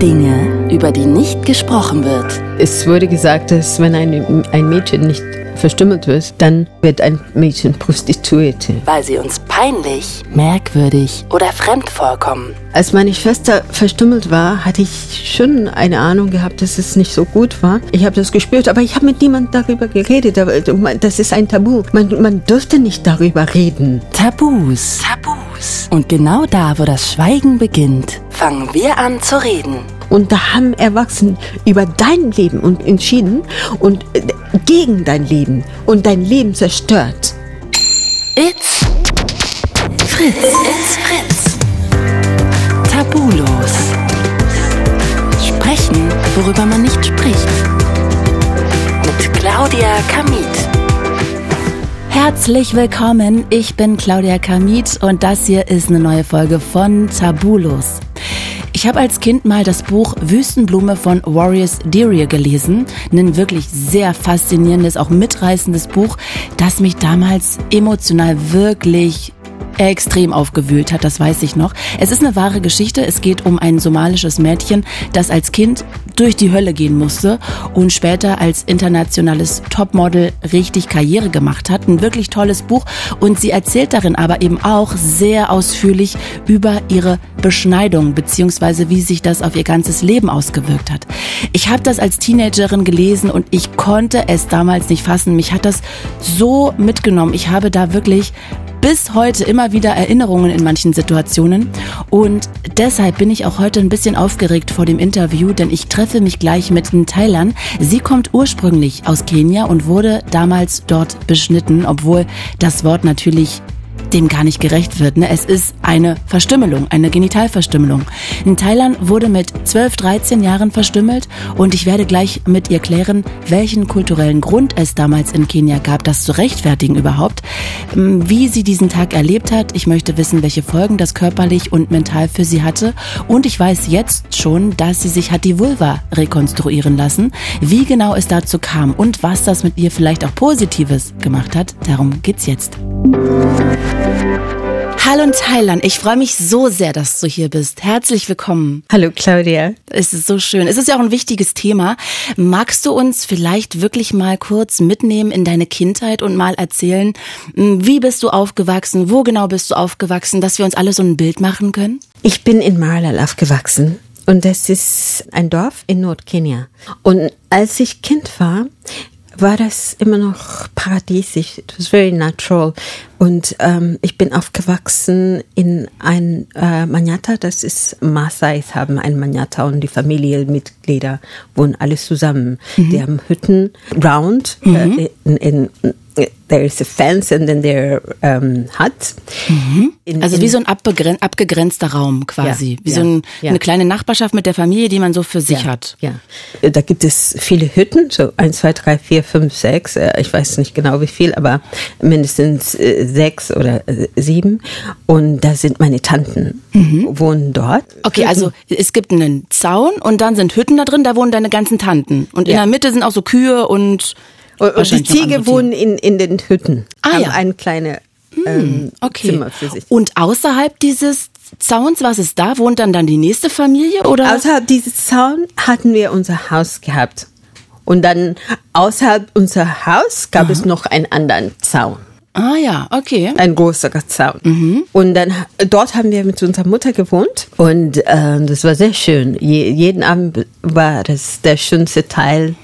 Dinge, über die nicht gesprochen wird. Es wurde gesagt, dass wenn ein, ein Mädchen nicht verstümmelt wird, dann wird ein Mädchen Prostituierte. Weil sie uns peinlich, merkwürdig oder fremd vorkommen. Als meine Schwester verstümmelt war, hatte ich schon eine Ahnung gehabt, dass es nicht so gut war. Ich habe das gespürt, aber ich habe mit niemandem darüber geredet. Das ist ein Tabu. Man, man dürfte nicht darüber reden. Tabus. Tabus. Und genau da, wo das Schweigen beginnt, fangen wir an zu reden. Und da haben Erwachsene über dein Leben und entschieden und äh, gegen dein Leben und dein Leben zerstört. It's Fritz. It's Fritz. Tabulos. Sprechen, worüber man nicht spricht. Mit Claudia Kamit. Herzlich willkommen, ich bin Claudia Kamit und das hier ist eine neue Folge von Tabulos. Ich habe als Kind mal das Buch Wüstenblume von Warriors Deere gelesen. Ein wirklich sehr faszinierendes, auch mitreißendes Buch, das mich damals emotional wirklich extrem aufgewühlt hat, das weiß ich noch. Es ist eine wahre Geschichte. Es geht um ein somalisches Mädchen, das als Kind durch die Hölle gehen musste und später als internationales Topmodel richtig Karriere gemacht hat. Ein wirklich tolles Buch und sie erzählt darin aber eben auch sehr ausführlich über ihre Beschneidung beziehungsweise wie sich das auf ihr ganzes Leben ausgewirkt hat. Ich habe das als Teenagerin gelesen und ich konnte es damals nicht fassen. Mich hat das so mitgenommen. Ich habe da wirklich bis heute immer wieder Erinnerungen in manchen Situationen und deshalb bin ich auch heute ein bisschen aufgeregt vor dem Interview, denn ich treffe mich gleich mit Thailand. Sie kommt ursprünglich aus Kenia und wurde damals dort beschnitten, obwohl das Wort natürlich dem gar nicht gerecht wird. Ne? Es ist eine Verstümmelung, eine Genitalverstümmelung. In Thailand wurde mit 12, 13 Jahren verstümmelt und ich werde gleich mit ihr klären, welchen kulturellen Grund es damals in Kenia gab, das zu rechtfertigen überhaupt, ähm, wie sie diesen Tag erlebt hat. Ich möchte wissen, welche Folgen das körperlich und mental für sie hatte und ich weiß jetzt schon, dass sie sich hat die Vulva rekonstruieren lassen. Wie genau es dazu kam und was das mit ihr vielleicht auch Positives gemacht hat, darum geht's jetzt. Hallo in Thailand, ich freue mich so sehr, dass du hier bist. Herzlich willkommen. Hallo Claudia. Es ist so schön. Es ist ja auch ein wichtiges Thema. Magst du uns vielleicht wirklich mal kurz mitnehmen in deine Kindheit und mal erzählen, hm, wie bist du aufgewachsen, wo genau bist du aufgewachsen, dass wir uns alle so ein Bild machen können? Ich bin in Marlal aufgewachsen. Und das ist ein Dorf in Nordkenia. Und als ich Kind war, war das immer noch paradiesisch. It was very natural. Und ähm, ich bin aufgewachsen in ein äh, Manyatta, das ist Maasais haben ein Manyatta und die Familienmitglieder wohnen alles zusammen. Mhm. Die haben Hütten round mhm. äh, in, in there is a fence and then there um, hut. Mhm. In, also wie so ein abgegrenzter Raum quasi, ja, wie ja, so ein, ja. eine kleine Nachbarschaft mit der Familie, die man so für sich hat. Ja, da gibt es viele Hütten, so eins, zwei, drei, vier, fünf, sechs. Äh, ich weiß nicht genau wie viel, aber mindestens äh, sechs oder äh, sieben. Und da sind meine Tanten mhm. wohnen dort. Okay, Hütten. also es gibt einen Zaun und dann sind Hütten da drin, da wohnen deine ganzen Tanten. Und in der Mitte sind auch so Kühe und und die Ziege wohnen in, in den Hütten. Ah, haben ja. ein kleines hm, ähm, okay. Zimmer für sich. Und außerhalb dieses Zauns, was ist da? Wohnt dann dann die nächste Familie oder? Außerhalb dieses Zaun hatten wir unser Haus gehabt. Und dann außerhalb unser Haus gab Aha. es noch einen anderen Zaun. Ah ja, okay. Ein großer Zaun. Mhm. Und dann dort haben wir mit unserer Mutter gewohnt und äh, das war sehr schön. Je, jeden Abend war das der schönste Teil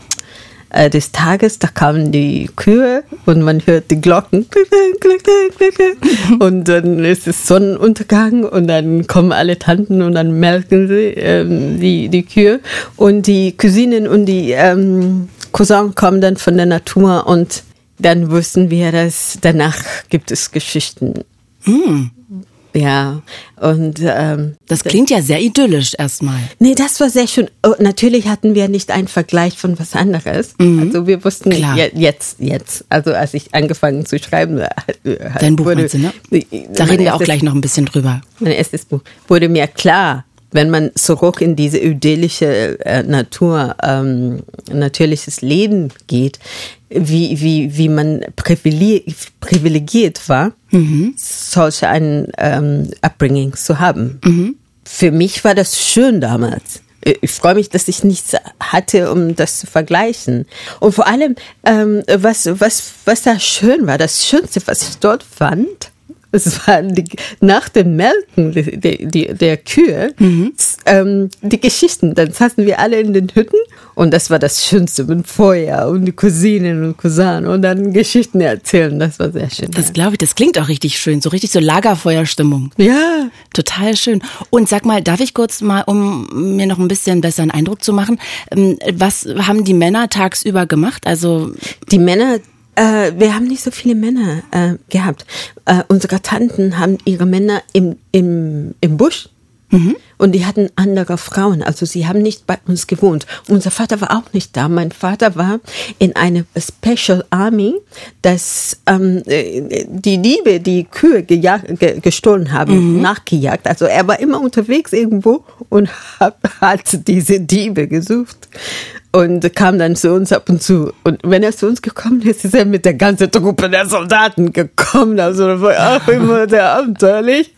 äh, des Tages, da kamen die Kühe und man hört die Glocken. Und dann ist es Sonnenuntergang und dann kommen alle Tanten und dann melken sie ähm, die, die Kühe. Und die Cousinen und die ähm, Cousins kommen dann von der Natur und dann wussten wir, dass danach gibt es Geschichten. Mm. Ja, und ähm, das klingt ja sehr idyllisch erstmal. Nee, das war sehr schön. Oh, natürlich hatten wir nicht einen Vergleich von was anderes. Mhm. Also wir wussten Klar. jetzt, jetzt, also als ich angefangen zu schreiben, äh, dein Buch, wurde, du, ne? Da reden wir auch gleich noch ein bisschen drüber. Mein erstes Buch wurde mir klar, wenn man zurück in diese idyllische äh, Natur, ähm, natürliches Leben geht, wie, wie, wie man privilegiert war, mhm. solche ein ähm, Upbringing zu haben. Mhm. Für mich war das schön damals. ich freue mich, dass ich nichts hatte, um das zu vergleichen. Und vor allem, ähm, was, was, was da schön war, das Schönste, was ich dort fand, es war die, nach dem Melken die, die, der Kühe, mhm. ähm, die Geschichten. Dann saßen wir alle in den Hütten und das war das Schönste mit Feuer und die Cousinen und Cousinen und dann Geschichten erzählen. Das war sehr schön. Das glaube ich, das klingt auch richtig schön. So richtig so Lagerfeuerstimmung. Ja. Total schön. Und sag mal, darf ich kurz mal, um mir noch ein bisschen besseren Eindruck zu machen, ähm, was haben die Männer tagsüber gemacht? Also die Männer äh, wir haben nicht so viele Männer äh, gehabt. Äh, unsere Tanten haben ihre Männer im, im, im Busch Mhm. Und die hatten andere Frauen, also sie haben nicht bei uns gewohnt. Unser Vater war auch nicht da. Mein Vater war in eine Special Army, das ähm, die Diebe, die Kühe ge, gestohlen haben, mhm. nachgejagt. Also er war immer unterwegs irgendwo und hat, hat diese Diebe gesucht und kam dann zu uns ab und zu. Und wenn er zu uns gekommen ist, ist er mit der ganzen Truppe der Soldaten gekommen. Also das war auch immer sehr abenteuerlich.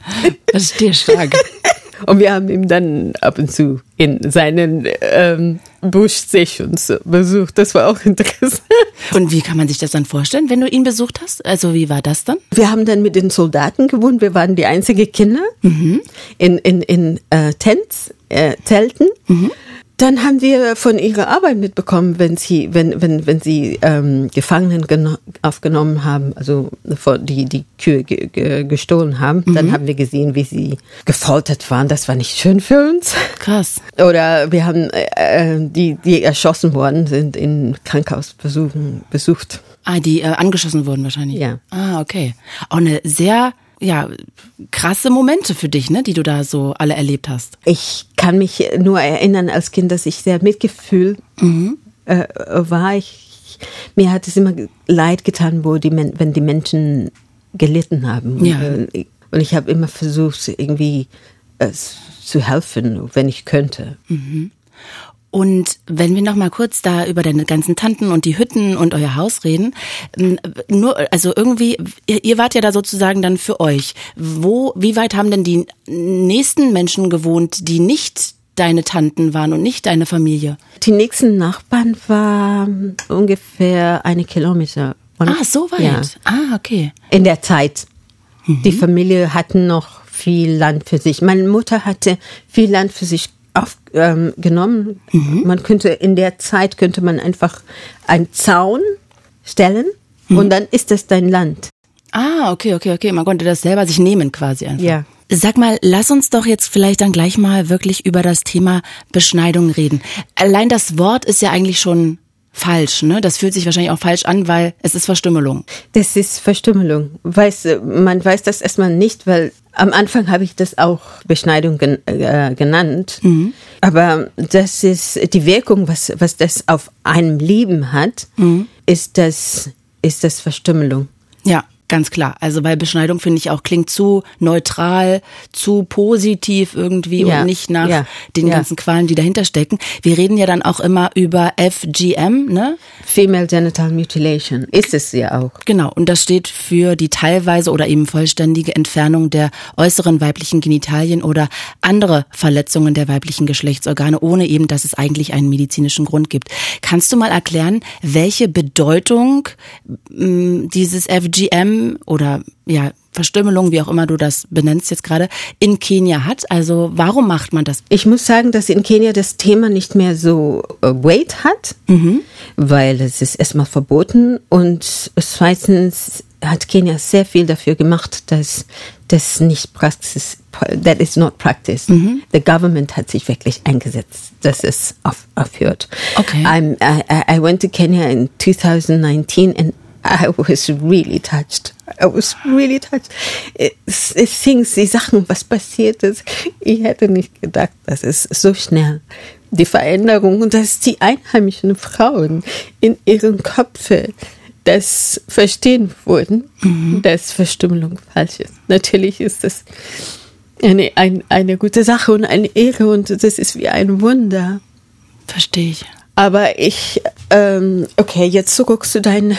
Das ist dir stark. Und wir haben ihn dann ab und zu in seinen ähm, Busch-Sessions besucht. Das war auch interessant. Und wie kann man sich das dann vorstellen, wenn du ihn besucht hast? Also wie war das dann? Wir haben dann mit den Soldaten gewohnt. Wir waren die einzigen Kinder mhm. in, in, in äh, Tents, äh, Zelten. Mhm. Dann haben wir von ihrer Arbeit mitbekommen, wenn sie, wenn, wenn, wenn sie ähm, Gefangenen aufgenommen haben, also die die Kühe ge ge gestohlen haben, mhm. dann haben wir gesehen, wie sie gefoltert waren. Das war nicht schön für uns. Krass. Oder wir haben äh, äh die, die erschossen worden sind, in Krankenhausbesuchen besucht. Ah, die äh, angeschossen wurden wahrscheinlich. Ja. Ah, okay. Auch eine sehr ja, krasse Momente für dich, ne, die du da so alle erlebt hast. Ich kann mich nur erinnern als Kind, dass ich sehr Mitgefühl mhm. äh, war. Ich, mir hat es immer leid getan, wo die, wenn die Menschen gelitten haben. Ja. Äh, und ich habe immer versucht, irgendwie äh, zu helfen, wenn ich könnte. Mhm. Und wenn wir noch mal kurz da über deine ganzen Tanten und die Hütten und euer Haus reden, nur also irgendwie ihr, ihr wart ja da sozusagen dann für euch. Wo wie weit haben denn die nächsten Menschen gewohnt, die nicht deine Tanten waren und nicht deine Familie? Die nächsten Nachbarn waren ungefähr eine Kilometer. Und ah, so weit. Ja. Ah, okay. In der Zeit. Mhm. Die Familie hatten noch viel Land für sich. Meine Mutter hatte viel Land für sich aufgenommen. Ähm, mhm. Man könnte in der Zeit könnte man einfach einen Zaun stellen mhm. und dann ist das dein Land. Ah, okay, okay, okay. Man konnte das selber sich nehmen quasi einfach. Ja. Sag mal, lass uns doch jetzt vielleicht dann gleich mal wirklich über das Thema Beschneidung reden. Allein das Wort ist ja eigentlich schon falsch, ne? Das fühlt sich wahrscheinlich auch falsch an, weil es ist Verstümmelung. Das ist Verstümmelung. Weiß, man weiß das erstmal nicht, weil am Anfang habe ich das auch Beschneidung gen äh, genannt. Mhm. Aber das ist die Wirkung, was, was das auf einem Leben hat, mhm. ist das, ist das Verstümmelung. Ja. Ganz klar. Also weil Beschneidung finde ich auch klingt zu neutral, zu positiv irgendwie ja. und nicht nach ja. den ja. ganzen Qualen, die dahinter stecken. Wir reden ja dann auch immer über FGM, ne? Female Genital Mutilation ist es ja auch. Genau. Und das steht für die teilweise oder eben vollständige Entfernung der äußeren weiblichen Genitalien oder andere Verletzungen der weiblichen Geschlechtsorgane, ohne eben, dass es eigentlich einen medizinischen Grund gibt. Kannst du mal erklären, welche Bedeutung mh, dieses FGM oder ja, Verstümmelung, wie auch immer du das benennst jetzt gerade, in Kenia hat. Also warum macht man das? Ich muss sagen, dass in Kenia das Thema nicht mehr so äh, Weight hat, mhm. weil es ist erstmal verboten und zweitens hat Kenia sehr viel dafür gemacht, dass das nicht Praxis, that is not practice. Mhm. The government hat sich wirklich eingesetzt, dass es auf, aufhört. Okay. I'm, I, I went to Kenya in 2019 and I was really touched. I was really touched. Things, die Sachen, was passiert ist. Ich hätte nicht gedacht, dass es so schnell die Veränderung und dass die einheimischen Frauen in ihren Köpfen das verstehen wurden, mhm. dass Verstümmelung falsch ist. Natürlich ist das eine, ein, eine gute Sache und eine Ehre und das ist wie ein Wunder. Verstehe ich. Aber ich ähm, okay, jetzt zurück zu dein,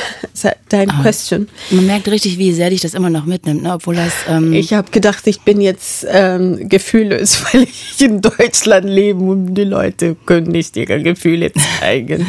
dein oh. Question. Man merkt richtig, wie sehr dich das immer noch mitnimmt, ne? obwohl das. Ähm ich habe gedacht, ich bin jetzt ähm, gefühllos, weil ich in Deutschland lebe und die Leute können nicht ihre Gefühle zeigen.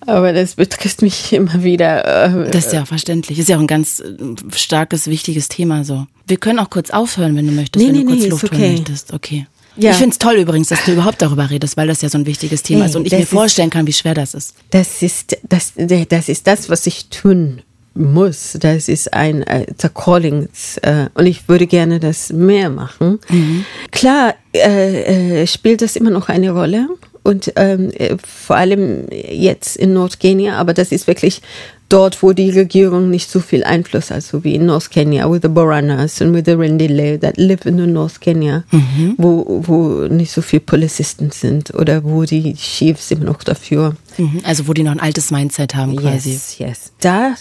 Aber das betrifft mich immer wieder. Äh, das ist ja auch verständlich. Ist ja auch ein ganz äh, starkes, wichtiges Thema so. Wir können auch kurz aufhören, wenn du möchtest, nee, wenn nee, du kurz nee, Luft okay. holen möchtest. Okay. Ja. Ich finde es toll übrigens, dass du überhaupt darüber redest, weil das ja so ein wichtiges Thema hey, ist und ich mir vorstellen kann, wie schwer das ist. Das ist das, das ist das, was ich tun muss. Das ist ein äh, Calling äh, und ich würde gerne das mehr machen. Mhm. Klar äh, äh, spielt das immer noch eine Rolle und ähm, äh, vor allem jetzt in Nordkenia, aber das ist wirklich dort, wo die Regierung nicht so viel Einfluss hat, so wie in North Kenya with the Boranas und with the Rendile that live in the North Kenya, mhm. wo, wo nicht so viele Polizisten sind oder wo die Chiefs immer noch dafür. Mhm. Also wo die noch ein altes Mindset haben quasi. Yes, yes. Da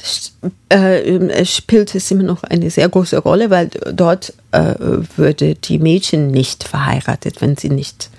äh, spielt es immer noch eine sehr große Rolle, weil dort äh, würde die Mädchen nicht verheiratet, wenn sie nicht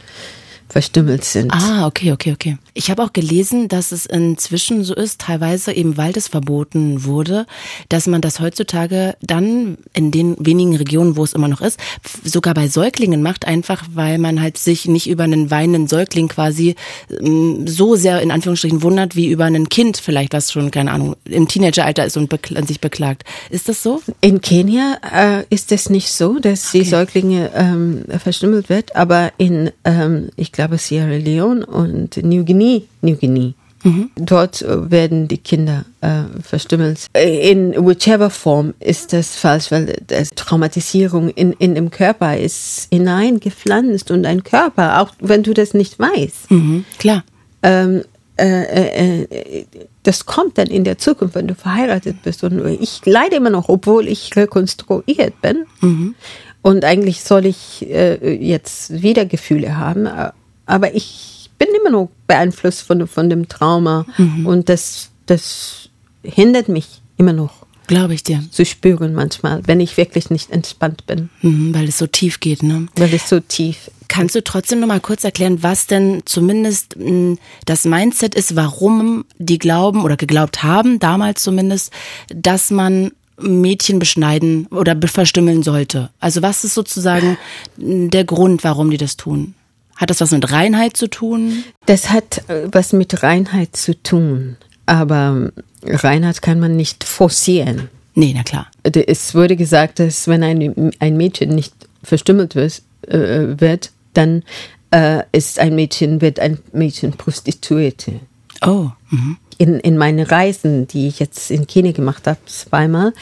verstümmelt sind. Ah, okay, okay, okay. Ich habe auch gelesen, dass es inzwischen so ist, teilweise eben weil es verboten wurde, dass man das heutzutage dann in den wenigen Regionen, wo es immer noch ist, sogar bei Säuglingen macht, einfach weil man halt sich nicht über einen weinenden Säugling quasi ähm, so sehr in Anführungsstrichen wundert, wie über ein Kind vielleicht, was schon, keine Ahnung, im Teenageralter ist und sich beklagt. Ist das so? In Kenia äh, ist es nicht so, dass okay. die Säuglinge ähm, verstümmelt wird, aber in, ähm, ich glaube, Sierra Leone und New Guinea, New Guinea. Mhm. Dort äh, werden die Kinder äh, verstümmelt. In whichever form ist das falsch, weil das Traumatisierung in, in dem Körper ist hineingepflanzt und ein Körper, auch wenn du das nicht weißt. Mhm, klar. Ähm, äh, äh, äh das kommt dann in der Zukunft, wenn du verheiratet bist. Und ich leide immer noch, obwohl ich rekonstruiert bin. Mhm. Und eigentlich soll ich äh, jetzt wieder Gefühle haben, äh, aber ich bin immer noch beeinflusst von, von dem Trauma mhm. und das, das hindert mich immer noch. Glaube ich dir. Zu spüren manchmal, wenn ich wirklich nicht entspannt bin. Mhm, weil es so tief geht, ne? Weil es so tief. Kannst du trotzdem noch mal kurz erklären, was denn zumindest hm, das Mindset ist, warum die glauben oder geglaubt haben, damals zumindest, dass man Mädchen beschneiden oder verstümmeln sollte? Also was ist sozusagen der Grund, warum die das tun? Hat das was mit Reinheit zu tun? Das hat äh, was mit Reinheit zu tun. Aber Reinheit kann man nicht forcieren. Nee, na klar. Es wurde gesagt, dass wenn ein, ein Mädchen nicht verstümmelt wird, äh, wird dann äh, ist ein Mädchen, wird ein Mädchen Prostituierte. Oh. Mhm. In, in meinen Reisen, die ich jetzt in Kenia gemacht habe, zweimal,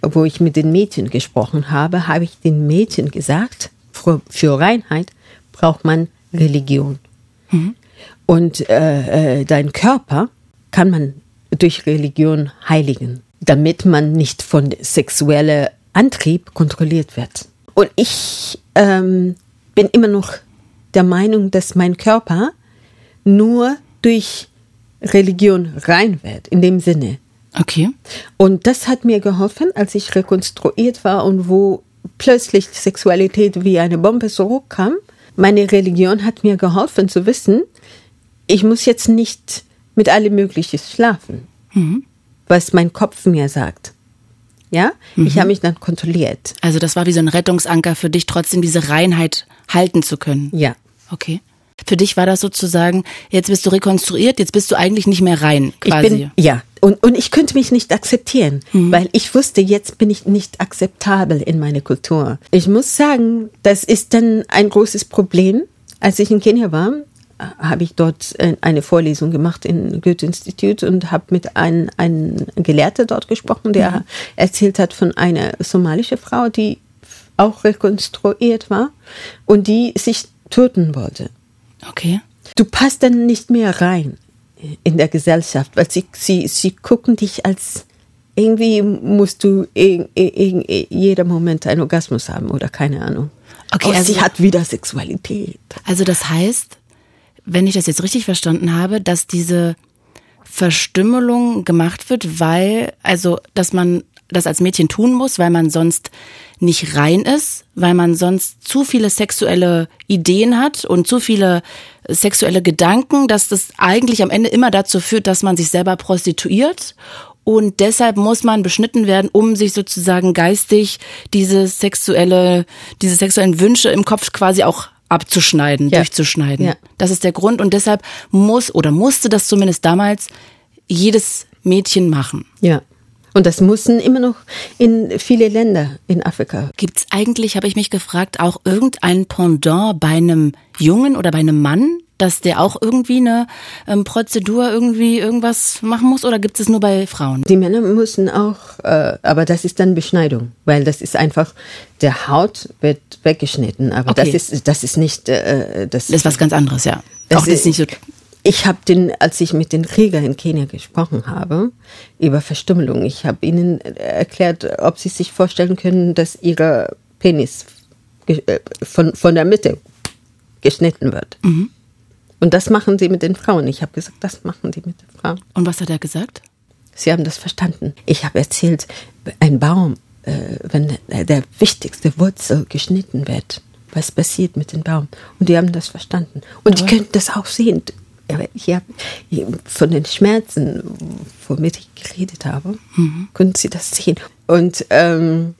wo ich mit den Mädchen gesprochen habe, habe ich den Mädchen gesagt, für, für Reinheit braucht man Religion. Mhm. Und äh, äh, dein Körper kann man durch Religion heiligen, damit man nicht von sexuellem Antrieb kontrolliert wird. Und ich ähm, bin immer noch der Meinung, dass mein Körper nur durch Religion rein wird, in dem Sinne. Okay. Und das hat mir geholfen, als ich rekonstruiert war und wo plötzlich Sexualität wie eine Bombe zurückkam meine Religion hat mir geholfen zu wissen, ich muss jetzt nicht mit allem Möglichen schlafen, mhm. was mein Kopf mir sagt. Ja, mhm. ich habe mich dann kontrolliert. Also das war wie so ein Rettungsanker für dich, trotzdem diese Reinheit halten zu können. Ja. Okay. Für dich war das sozusagen, jetzt bist du rekonstruiert, jetzt bist du eigentlich nicht mehr rein, quasi. Ich bin, ja, und, und ich könnte mich nicht akzeptieren, mhm. weil ich wusste, jetzt bin ich nicht akzeptabel in meiner Kultur. Ich muss sagen, das ist dann ein großes Problem. Als ich in Kenia war, habe ich dort äh, eine Vorlesung gemacht im Goethe-Institut und habe mit einem, einem Gelehrter dort gesprochen, der mhm. erzählt hat von einer somalischen Frau, die auch rekonstruiert war und die sich töten wollte. Okay. Du passt dann nicht mehr rein in der Gesellschaft, weil sie, sie, sie gucken dich als irgendwie musst du in, in, in jeder Moment einen Orgasmus haben oder keine Ahnung. Okay, also sie hat wieder Sexualität. Also das heißt, wenn ich das jetzt richtig verstanden habe, dass diese Verstümmelung gemacht wird, weil, also, dass man das als Mädchen tun muss, weil man sonst nicht rein ist, weil man sonst zu viele sexuelle Ideen hat und zu viele sexuelle Gedanken, dass das eigentlich am Ende immer dazu führt, dass man sich selber prostituiert und deshalb muss man beschnitten werden, um sich sozusagen geistig diese sexuelle, diese sexuellen Wünsche im Kopf quasi auch abzuschneiden, ja. durchzuschneiden. Ja. Das ist der Grund und deshalb muss oder musste das zumindest damals jedes Mädchen machen. Ja. Und das mussten immer noch in viele Länder in Afrika. Gibt es eigentlich, habe ich mich gefragt, auch irgendein Pendant bei einem Jungen oder bei einem Mann, dass der auch irgendwie eine ähm, Prozedur irgendwie irgendwas machen muss oder gibt es nur bei Frauen? Die Männer müssen auch, äh, aber das ist dann Beschneidung, weil das ist einfach, der Haut wird weggeschnitten, aber okay. das ist das ist nicht äh, das. Das ist was ganz anderes, ja. Das auch ist nicht so. Ich habe den, als ich mit den Kriegern in Kenia gesprochen habe über Verstümmelung, ich habe ihnen erklärt, ob sie sich vorstellen können, dass ihr Penis äh, von von der Mitte geschnitten wird. Mhm. Und das machen sie mit den Frauen. Ich habe gesagt, das machen sie mit den Frauen. Und was hat er gesagt? Sie haben das verstanden. Ich habe erzählt, ein Baum, äh, wenn der wichtigste Wurzel geschnitten wird, was passiert mit dem Baum? Und die haben das verstanden. Und die können das auch sehen. Ich habe von den Schmerzen, womit ich geredet habe, mhm. können sie das sehen. Und ähm,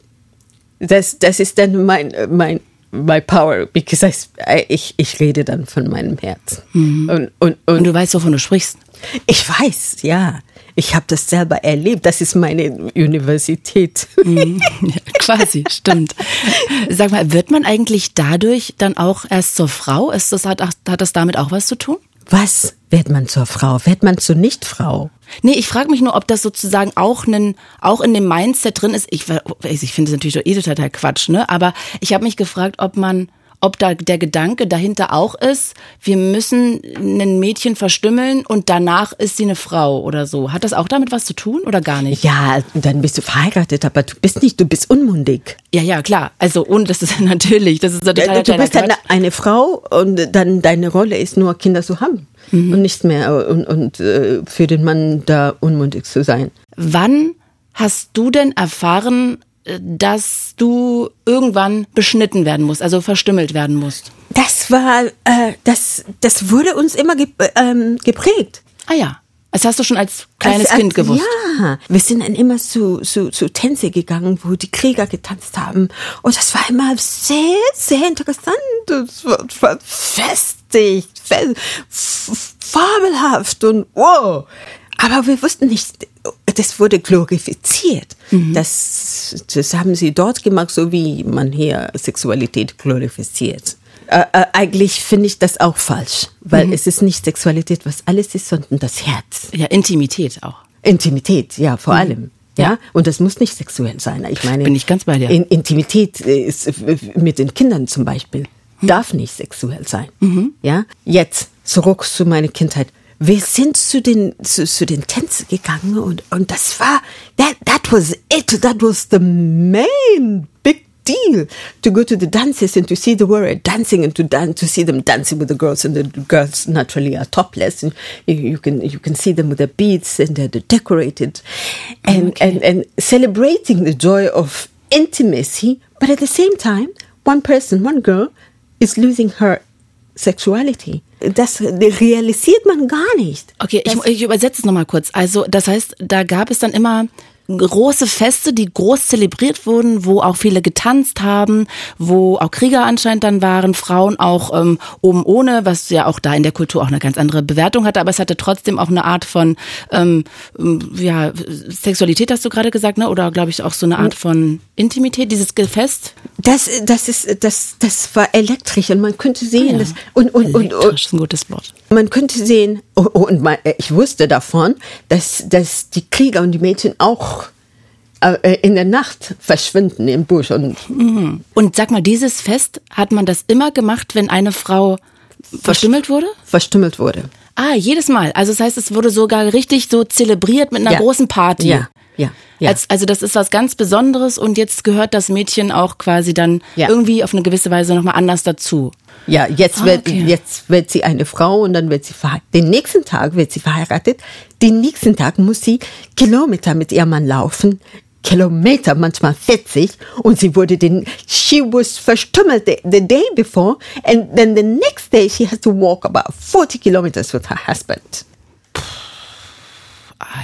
das, das ist dann mein, mein my power, because I, ich, ich rede dann von meinem Herz. Mhm. Und, und, und, und, du weißt, wovon du sprichst. Ich weiß, ja. Ich habe das selber erlebt. Das ist meine Universität. Mhm. Ja, quasi, stimmt. Sag mal, wird man eigentlich dadurch dann auch erst zur Frau? Ist das, hat, hat das damit auch was zu tun? Was wird man zur Frau? Wird man zur Nichtfrau? Nee, ich frage mich nur, ob das sozusagen auch, nen, auch in dem Mindset drin ist. Ich, ich finde es natürlich eh total Quatsch, ne? Aber ich habe mich gefragt, ob man ob da der Gedanke dahinter auch ist, wir müssen ein Mädchen verstümmeln und danach ist sie eine Frau oder so. Hat das auch damit was zu tun oder gar nicht? Ja, dann bist du verheiratet, aber du bist nicht, du bist unmundig. Ja, ja, klar. Also und das ist natürlich, das ist total Du bist dann eine Frau und dann deine Rolle ist nur Kinder zu haben mhm. und nichts mehr und, und äh, für den Mann da unmundig zu sein. Wann hast du denn erfahren, dass du irgendwann beschnitten werden musst, also verstümmelt werden musst. Das war, äh, das, das wurde uns immer ge ähm, geprägt. Ah ja. Das hast du schon als kleines als, Kind gewusst. Ja, wir sind dann immer zu, zu, zu Tänze gegangen, wo die Krieger getanzt haben. Und das war immer sehr, sehr interessant. Das war, war festig, fest, fabelhaft und wow. Aber wir wussten nicht, das wurde glorifiziert. Mhm. Das, das haben sie dort gemacht, so wie man hier Sexualität glorifiziert. Äh, äh, eigentlich finde ich das auch falsch, weil mhm. es ist nicht Sexualität, was alles ist, sondern das Herz. Ja, Intimität auch. Intimität, ja, vor mhm. allem. Ja? und das muss nicht sexuell sein. Ich meine, bin ich ganz bei dir. In, Intimität ist mit den Kindern zum Beispiel mhm. darf nicht sexuell sein. Mhm. Ja, jetzt zurück zu meiner Kindheit wir sind zu den, zu, zu den Tänzen gegangen und, und das war, that, that was it, that was the main big deal to go to the dances and to see the world dancing and to dance, to see them dancing with the girls and the girls naturally are topless and you, you can, you can see them with their beads and they're decorated and, okay. and, and celebrating the joy of intimacy. But at the same time, one person, one girl is losing her sexuality. Das realisiert man gar nicht. Okay, ich, ich übersetze es nochmal kurz. Also, das heißt, da gab es dann immer große Feste, die groß zelebriert wurden, wo auch viele getanzt haben, wo auch Krieger anscheinend dann waren, Frauen auch ähm, oben ohne, was ja auch da in der Kultur auch eine ganz andere Bewertung hatte, aber es hatte trotzdem auch eine Art von ähm, ja Sexualität, hast du gerade gesagt, ne? Oder glaube ich auch so eine Art von Intimität, dieses Fest? Das, das ist, das, das war elektrisch und man könnte sehen, ah, ja. dass, und, und, und, und, ist ein gutes Wort. Man könnte sehen, oh, oh, und man, ich wusste davon, dass, dass die Krieger und die Mädchen auch äh, in der Nacht verschwinden im Busch. Und, mhm. und sag mal, dieses Fest, hat man das immer gemacht, wenn eine Frau verstümmelt wurde? Verstümmelt wurde. Ah, jedes Mal. Also das heißt, es wurde sogar richtig so zelebriert mit einer ja. großen Party. Ja. Ja, ja. Als, also das ist was ganz Besonderes und jetzt gehört das Mädchen auch quasi dann ja. irgendwie auf eine gewisse Weise nochmal anders dazu. Ja, jetzt, ah, wird, jetzt wird sie eine Frau und dann wird sie verheiratet. Den nächsten Tag wird sie verheiratet. Den nächsten Tag muss sie Kilometer mit ihrem Mann laufen Kilometer, manchmal 40. Und sie wurde den, she was verstümmelt the, the day before. And then the next day she has to walk about 40 kilometers with her husband.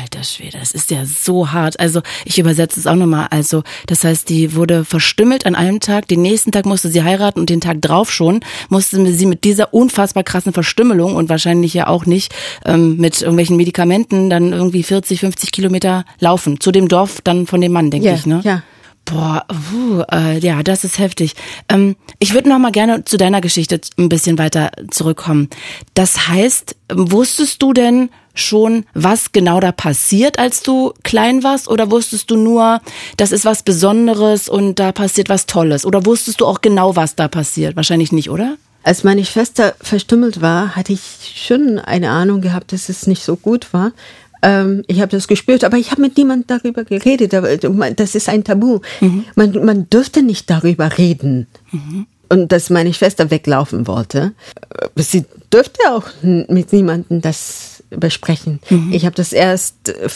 Alter Schwede, das ist ja so hart. Also ich übersetze es auch nochmal. Also das heißt, die wurde verstümmelt an einem Tag, den nächsten Tag musste sie heiraten und den Tag drauf schon musste sie mit dieser unfassbar krassen Verstümmelung und wahrscheinlich ja auch nicht ähm, mit irgendwelchen Medikamenten dann irgendwie 40, 50 Kilometer laufen. Zu dem Dorf dann von dem Mann, denke Ja, ich. Ne? ja. Boah, uh, äh, ja, das ist heftig. Ähm, ich würde noch mal gerne zu deiner Geschichte ein bisschen weiter zurückkommen. Das heißt, wusstest du denn schon, was genau da passiert, als du klein warst? Oder wusstest du nur, das ist was Besonderes und da passiert was Tolles? Oder wusstest du auch genau, was da passiert? Wahrscheinlich nicht, oder? Als meine Schwester verstümmelt war, hatte ich schon eine Ahnung gehabt, dass es nicht so gut war. Ähm, ich habe das gespürt, aber ich habe mit niemandem darüber geredet. Aber Das ist ein Tabu. Man, man dürfte nicht darüber reden. Und dass meine Schwester weglaufen wollte. Äh, Sie dürfte auch mit niemandem das besprechen. Ich habe das erst äh,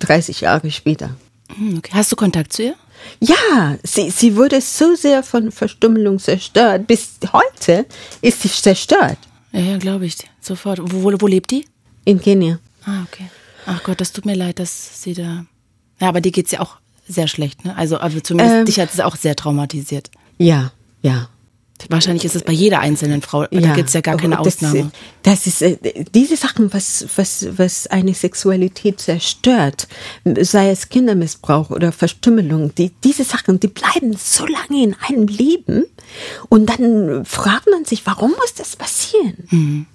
30 Jahre später. Hm, okay. Hast du Kontakt zu ihr? Ja, sie, sie wurde so sehr von Verstümmelung zerstört. Bis heute ist sie zerstört Ja, ja, glaube ich. Sofort. Wo, wo, wo lebt die? in Kenia. Ah, okay. Ach Gott, das tut mir leid, dass sie da. Ja, aber dir geht's ja auch sehr schlecht, ne? Also, aber zumindest Ähm. dich hat es auch sehr traumatisiert. Ja, ja. Wahrscheinlich ist es bei jeder einzelnen Frau. Da gibt's ja gar keine das, Ausnahme. Das ist äh, diese Sachen, was was was eine Sexualität zerstört, sei es Kindermissbrauch oder Verstümmelung, die diese Sachen, die bleiben so lange in einem Leben und dann fragt man sich, warum muss das passieren?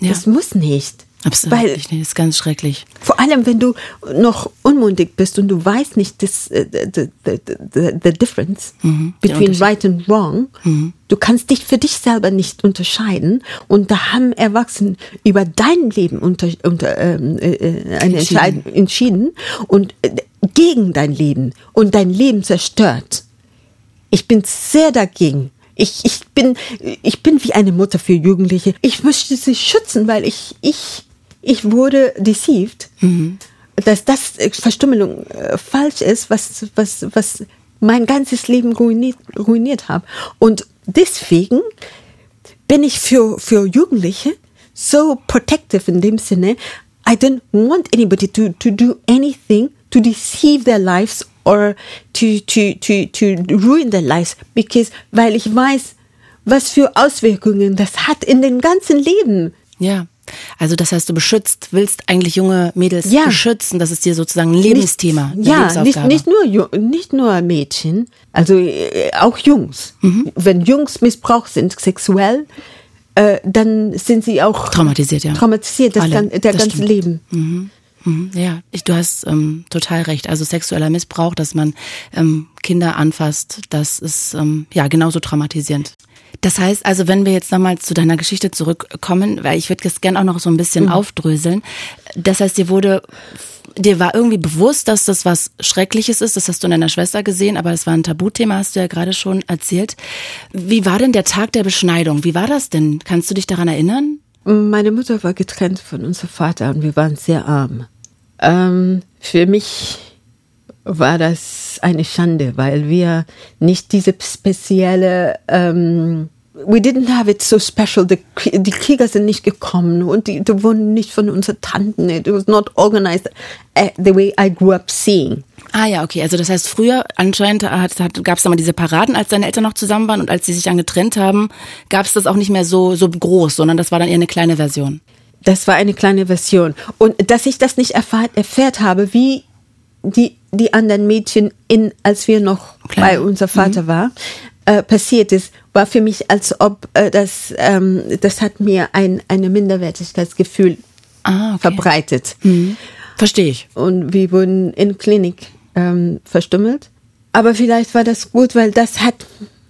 Ja, Das muss nicht. Absolut. Weil nicht. Das ist ganz schrecklich. Vor allem, wenn du noch unmundig bist und du weißt nicht das, äh, the, the, the, the difference Mhm, between right and wrong. Du kannst dich für dich selber nicht unterscheiden. Und da haben Erwachsene über dein Leben unter, unter, ähm, äh, äh, eine Entschieden. Entschieden und äh, gegen dein Leben und dein Leben zerstört. Ich bin sehr dagegen. Ich, ich, bin, ich bin wie eine Mutter für Jugendliche. Ich möchte sie schützen, weil ich, ich, ich wurde deceived, dass das äh, Verstümmelung äh, falsch ist, was, was, was mein ganzes Leben ruiniert, ruiniert habe. Und deswegen bin ich für, für Jugendliche so protective in dem Sinne. I don't want anybody to, to do anything to deceive their lives or to, to, to, to ruin their lives because, weil ich weiß, was für Auswirkungen das hat in dem ganzen Leben. Ja. Also das heißt, du beschützt, willst eigentlich junge Mädels Ja. beschützen. Das ist dir sozusagen ein Lebensthema. eine ja, nicht, nicht, nur, nicht nur Mädchen, also äh, auch Jungs. Mhm. Wenn Jungs missbraucht sind, sexuell, äh, dann sind sie auch Traumatisiert, ja. traumatisiert, das Alle, gan der das ganze stimmt. Leben. Mhm, Ja, ich, du hast ähm, total recht. Also sexueller Missbrauch, dass man ähm, Kinder anfasst, das ist ähm, ja genauso traumatisierend. Das heißt also, wenn wir jetzt nochmal zu deiner Geschichte zurückkommen, weil ich würde das gerne auch noch so ein bisschen Mhm. aufdröseln. Das heißt, dir wurde, dir war irgendwie bewusst, dass das was Schreckliches ist. Das hast du in deiner Schwester gesehen, aber es war ein Tabuthema, hast du ja gerade schon erzählt. Wie war denn der Tag der Beschneidung? Wie war das denn? Kannst du dich daran erinnern? Meine Mutter war getrennt von unserem Vater und wir waren sehr arm. Ähm, für mich war das eine Schande, weil wir nicht diese spezielle, ähm, we didn't have it so special. Die, die Krieger sind nicht gekommen und die, die wurden nicht von unseren Tanten. It was not organized uh, the way I grew up seeing. Ah ja, okay. Also das heißt, früher anscheinend hat, hat, gab es da mal diese Paraden, als deine Eltern noch zusammen waren und als sie sich dann getrennt haben, gab es das auch nicht mehr so, so groß, sondern das war dann eher eine kleine Version. Das war eine kleine Version. Und dass ich das nicht erfahrt, erfährt habe, wie die, die anderen Mädchen, in, als wir noch Klein. bei unser Vater war, äh, passiert ist, war für mich, als ob äh, das, ähm, das hat mir ein eine Minderwertigkeitsgefühl Ah, okay. verbreitet. Verstehe ich. Und wir wurden in Klinik ähm, verstümmelt. Aber vielleicht war das gut, weil das hat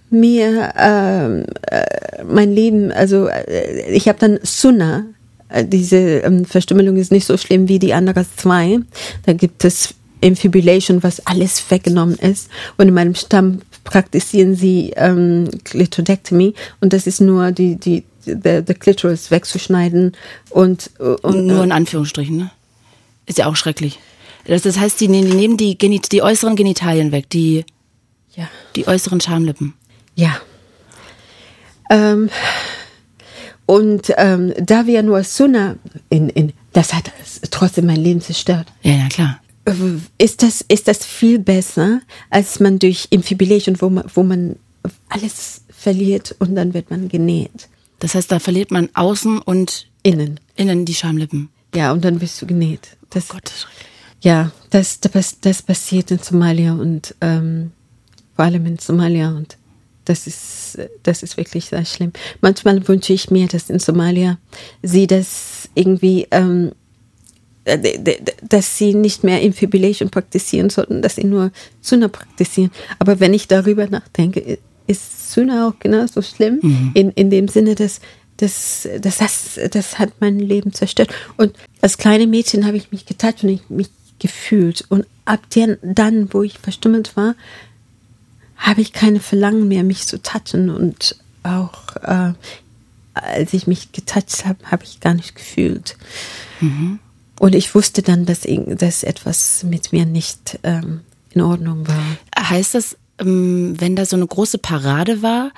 mir ähm, äh, mein Leben, also äh, ich habe dann Sunna, äh, diese ähm, Verstümmelung ist nicht so schlimm wie die anderen zwei. Da gibt es Infibulation, was alles weggenommen ist. Und in meinem Stamm praktizieren sie ähm, Clitoridectomy und das ist nur die die der der Clitoris wegzuschneiden und, und Nur in Anführungsstrichen, ne? Ist ja auch schrecklich. Das, das heißt, die, die nehmen die, Genit die äußeren Genitalien weg, die, Ja. die äußeren Schamlippen. Ja. Ähm, und ähm, da wir nur Sunna in, in das hat trotzdem mein Leben zerstört. Ja, ja, klar. Äh, Ist das, ist das viel besser, als man durch Infibulation, wo man, wo man alles verliert und dann wird man genäht. Das heißt, da verliert man außen und Innen. innen die Schamlippen. Ja, und dann bist du genäht. Das, Oh Gott, das ist schrecklich. Ja, das, das, das passiert in Somalia und ähm, vor allem in Somalia und das ist, das ist wirklich sehr schlimm. Manchmal wünsche ich mir, dass in Somalia sie das irgendwie, ähm, äh, dass sie nicht mehr Infibulation praktizieren sollten, dass sie nur Sunna praktizieren. Aber wenn ich darüber nachdenke, ist Sunna auch genauso schlimm in, in dem Sinne, dass das, das, das, das hat mein Leben zerstört. Und als kleine Mädchen habe ich mich getatscht und ich mich gefühlt. Und ab der, dann, wo ich verstümmelt war, habe ich keine Verlangen mehr, mich zu touchen. Und auch äh, als ich mich getatscht habe, habe ich gar nicht gefühlt. Und ich wusste dann, dass, dass etwas mit mir nicht ähm, in Ordnung war. Heißt das, ähm, wenn da so eine große Parade war,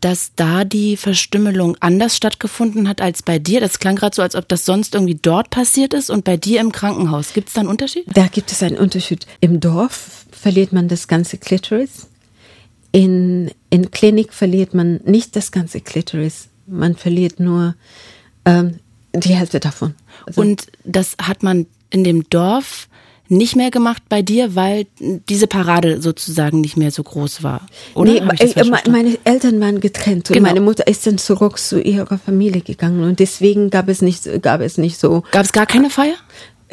dass da die Verstümmelung anders stattgefunden hat als bei dir? Das klang gerade so, als ob das sonst irgendwie dort passiert ist und bei dir im Krankenhaus. Gibt es da einen Unterschied? Da gibt es einen Unterschied. Im Dorf verliert man das ganze Klitoris. In, in Klinik verliert man nicht das ganze Klitoris. Man verliert nur ähm, die Hälfte davon. Also, Und das hat man in dem Dorf nicht mehr gemacht bei dir, weil diese Parade sozusagen nicht mehr so groß war. Oder? nee, ich meine Eltern waren getrennt und Genau. meine Mutter ist dann zurück zu ihrer Familie gegangen und deswegen gab es nicht, gab es nicht so, Gab es gar keine Feier?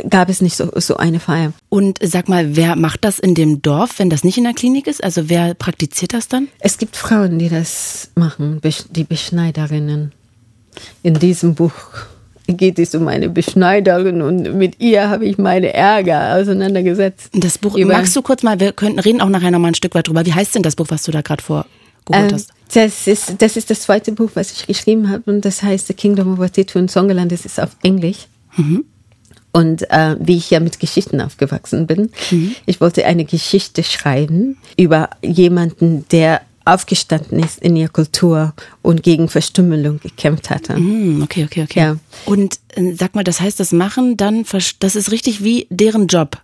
gab es nicht so, so eine Feier. Und sag mal, wer macht das in dem Dorf, wenn das nicht in der Klinik ist? Also wer praktiziert das dann? Es gibt Frauen, die das machen, die Beschneiderinnen. In diesem Buch geht es um eine Beschneiderin und mit ihr habe ich meine Ärger auseinandergesetzt. Das Buch, Über- magst du kurz mal, wir könnten reden auch nachher noch mal ein Stück weit drüber. Wie heißt denn das Buch, was du da gerade vorgeholt Ähm, hast? das, ist, das ist das zweite Buch, was ich geschrieben habe und das heißt The Kingdom of Watitu in Songaland. Das ist auf Englisch. Und äh, wie ich ja mit Geschichten aufgewachsen bin, ich wollte eine Geschichte schreiben über jemanden, der aufgestanden ist in ihrer Kultur und gegen Verstümmelung gekämpft hatte. Hm, okay, okay, okay. Ja. Und äh, sag mal, das heißt, das machen dann, das ist richtig wie deren Job,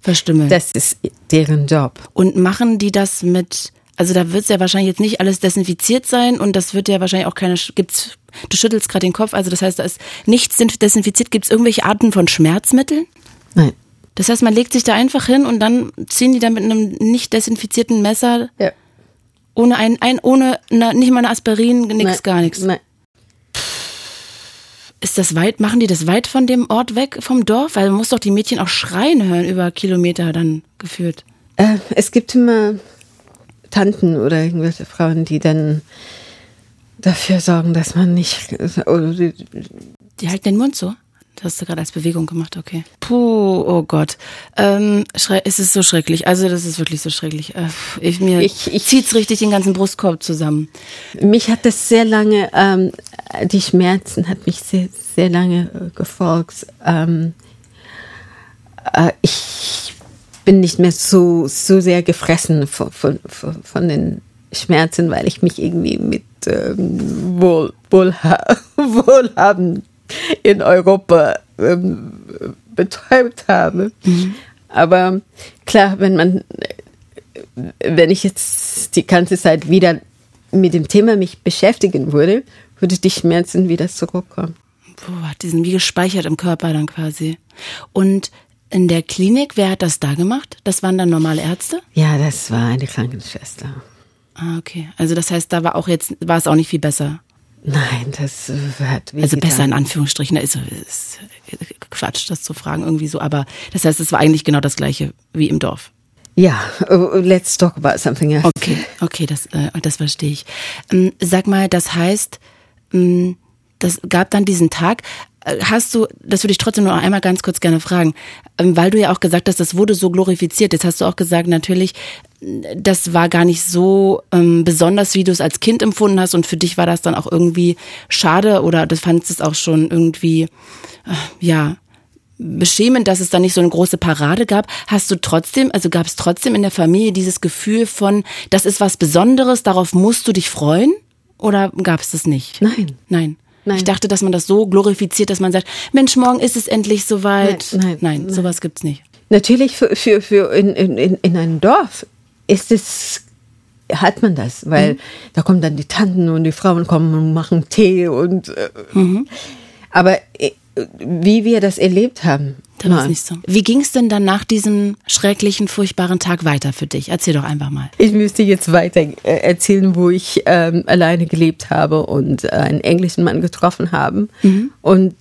verstümmeln. Das ist deren Job. und machen die das mit, also da wird es ja wahrscheinlich jetzt nicht alles desinfiziert sein und das wird ja wahrscheinlich auch keine, gibt's, du schüttelst gerade den Kopf, also das heißt, da ist nichts desinfiziert. Gibt es irgendwelche Arten von Schmerzmitteln? Nein. Das heißt, man legt sich da einfach hin und dann ziehen die da mit einem nicht desinfizierten Messer Ja. Ohne ein, ein ohne na, nicht mal eine Aspirin, nix, Nein. gar nichts. Nein. Ist das weit, machen die das weit von dem Ort weg, vom Dorf? Weil man muss doch die Mädchen auch schreien hören über Kilometer dann geführt. Äh, es gibt immer Tanten oder irgendwelche Frauen, die dann dafür sorgen, dass man nicht. Oder die, Die halten den Mund so. Das hast du gerade als Bewegung gemacht, okay. Puh, oh Gott. Ähm, es ist so schrecklich. Also das ist wirklich so schrecklich. Äh, ich, mir Ich- ich- zieht's richtig den ganzen Brustkorb zusammen. mich hat das sehr lange, ähm, die Schmerzen hat mich sehr, sehr lange äh, gefolgt. Ähm, äh, ich bin nicht mehr so, so sehr gefressen von, von, von, von den Schmerzen, weil ich mich irgendwie mit ähm, Wohl, Wohlha Wohlhaben in Europa ähm, betäubt habe. Aber klar, wenn man, wenn ich jetzt die ganze Zeit wieder mit dem Thema mich beschäftigen würde, würde die Schmerzen wieder zurückkommen. Puh, die sind wie gespeichert im Körper dann quasi. Und in der Klinik, wer hat das da gemacht? Das waren dann normale Ärzte? Ja, das war eine Krankenschwester. Ah, okay. Also das heißt, da war auch jetzt, war es auch nicht viel besser. Nein, das hat Also besser in Anführungsstrichen, da ist, ist Quatsch, das zu fragen irgendwie so. Aber das heißt, es war eigentlich genau das gleiche wie im Dorf. Ja, oh, let's talk about something else. Okay, okay, das, äh, das verstehe ich. Ähm, sag mal, das heißt, ähm, das gab dann diesen Tag. Äh, Hast du, das würde ich trotzdem noch einmal ganz kurz gerne fragen, ähm, weil du ja auch gesagt hast, das wurde so glorifiziert. Jetzt hast du auch gesagt, natürlich, das war gar nicht so ähm, besonders, wie du es als Kind empfunden hast und für dich war das dann auch irgendwie schade oder das fandest es auch schon irgendwie, äh, ja, beschämend, dass es da nicht so eine große Parade gab. Hast du trotzdem, also gab es trotzdem in der Familie dieses Gefühl von, das ist was Besonderes, darauf musst du dich freuen? Oder gab es das nicht? Nein. Nein. Nein. Ich dachte, dass man das so glorifiziert, dass man sagt, Mensch, morgen ist es endlich soweit. Nein, nein, nein, nein. sowas gibt's nicht. Natürlich für, für, für in, in, in einem Dorf ist es hat man das, weil Mhm. da kommen dann die Tanten und die Frauen kommen und machen Tee und äh, Mhm. aber äh, wie wir das erlebt haben, Da war nicht so. Wie ging es denn dann nach diesem schrecklichen, furchtbaren Tag weiter für dich? Erzähl doch einfach mal. Ich müsste jetzt weiter äh, erzählen, wo ich ähm, alleine gelebt habe und einen englischen Mann getroffen habe Mhm. und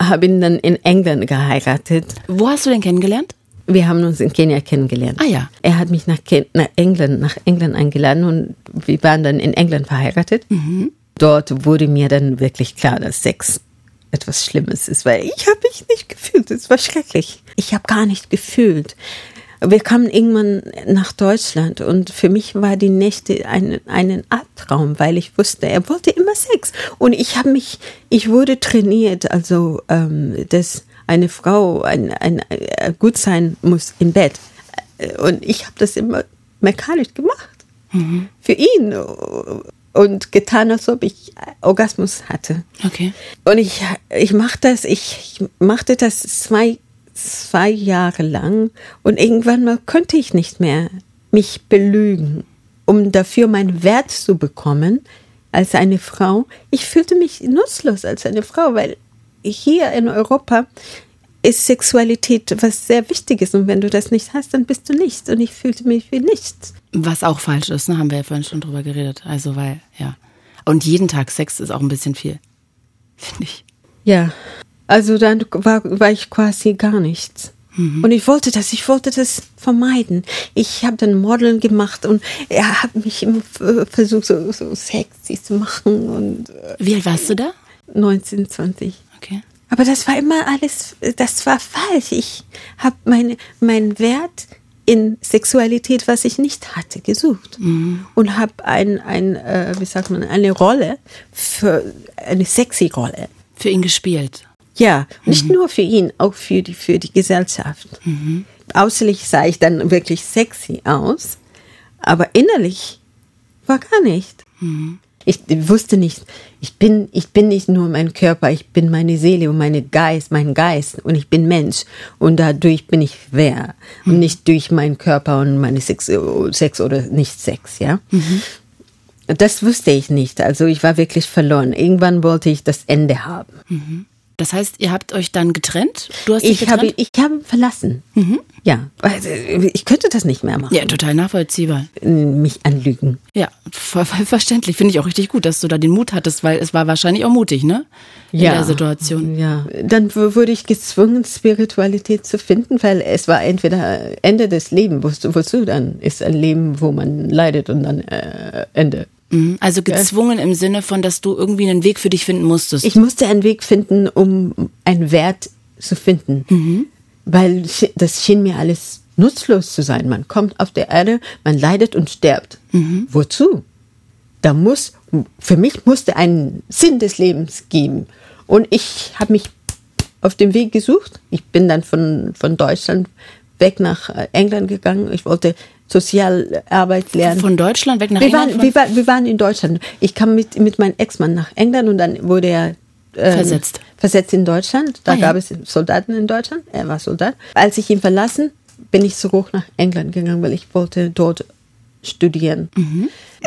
habe ihn dann in England geheiratet. Wo hast du denn kennengelernt? Wir haben uns in Kenia kennengelernt. Ah ja. Er hat mich nach, Ken nach England, nach England eingeladen und wir waren dann in England verheiratet. Dort wurde mir dann wirklich klar, dass Sex etwas Schlimmes ist, weil ich habe mich nicht gefühlt. Es war schrecklich. Ich habe gar nicht gefühlt. Wir kamen irgendwann nach Deutschland und für mich war die Nächte ein, einen Albtraum, weil ich wusste, er wollte immer Sex. Und ich habe mich, ich wurde trainiert, also ähm, dass eine Frau ein, ein, äh, gut sein muss im Bett. Äh, Und ich habe das immer mechanisch gemacht. Für ihn. Und getan, als ob ich Orgasmus hatte. Okay. Und ich, ich mach das, ich, ich machte das zwei, zwei Jahre lang und irgendwann mal konnte ich nicht mehr mich belügen, um dafür meinen Wert zu bekommen als eine Frau. Ich fühlte mich nutzlos als eine Frau, weil hier in Europa ist Sexualität was sehr Wichtiges und wenn du das nicht hast, dann bist du nichts und ich fühlte mich wie nichts. Was auch falsch ist, ne? haben wir ja vorhin schon drüber geredet. Also, weil, ja. Und jeden Tag Sex ist auch ein bisschen viel. Finde ich. Ja, also dann war, war ich quasi gar nichts. Und ich wollte das, ich wollte das vermeiden. Ich habe dann Modeln gemacht und er hat mich versucht, so, so sexy zu machen und äh, Wie alt warst du da? 19, 20. Okay. Aber das war immer alles, das war falsch. Ich habe meine, meinen Wert in Sexualität, was ich nicht hatte, gesucht. Und habe ein, ein äh, wie sagt man, eine Rolle für eine sexy Rolle. Für ihn gespielt. Ja, nicht nur für ihn, auch für die, für die Gesellschaft. Außerlich sah ich dann wirklich sexy aus, aber innerlich war gar nicht. Ich wusste nicht, ich bin, ich bin nicht nur mein Körper, ich bin meine Seele und meine Geist, mein Geist und ich bin Mensch und dadurch bin ich wer und nicht durch meinen Körper und meine Sex, Sex oder nicht Sex, ja. Das wusste ich nicht, also ich war wirklich verloren. Irgendwann wollte ich das Ende haben. Das heißt, ihr habt euch dann getrennt? Du hast dich Ich habe, getrennt? ich habe verlassen. Ja, also ich könnte das nicht mehr machen. ja, total nachvollziehbar. Mich anlügen. Ja, voll, voll verständlich. Finde ich auch richtig gut, dass du da den Mut hattest, weil es war wahrscheinlich auch mutig, ne? In der Situation. Ja. Dann wurde ich gezwungen, Spiritualität zu finden, weil es war entweder Ende des Lebens. Wozu, wozu dann? Ist ein Leben, wo man leidet und dann äh, Ende. Mhm. Also gezwungen im Sinne von, dass du irgendwie einen Weg für dich finden musstest. Ich musste einen Weg finden, um einen Wert zu finden. Weil sch- das schien mir alles nutzlos zu sein. Man kommt auf der Erde, man leidet und stirbt. Wozu? Da muss, für mich musste ein Sinn des Lebens geben. Und ich habe mich auf dem Weg gesucht. Ich bin dann von, von Deutschland weg nach äh, England gegangen. Ich wollte Sozialarbeit lernen. Von Deutschland weg nach Wir England? waren, wir, waren, wir waren in Deutschland. Ich kam mit, mit meinem Ex-Mann nach England und dann wurde er ähm, Versetzt. versetzt in Deutschland. Da Ah, ja. gab es Soldaten in Deutschland. Er war Soldat. Als ich ihn verlassen, bin ich zurück nach England gegangen, weil ich wollte dort studieren.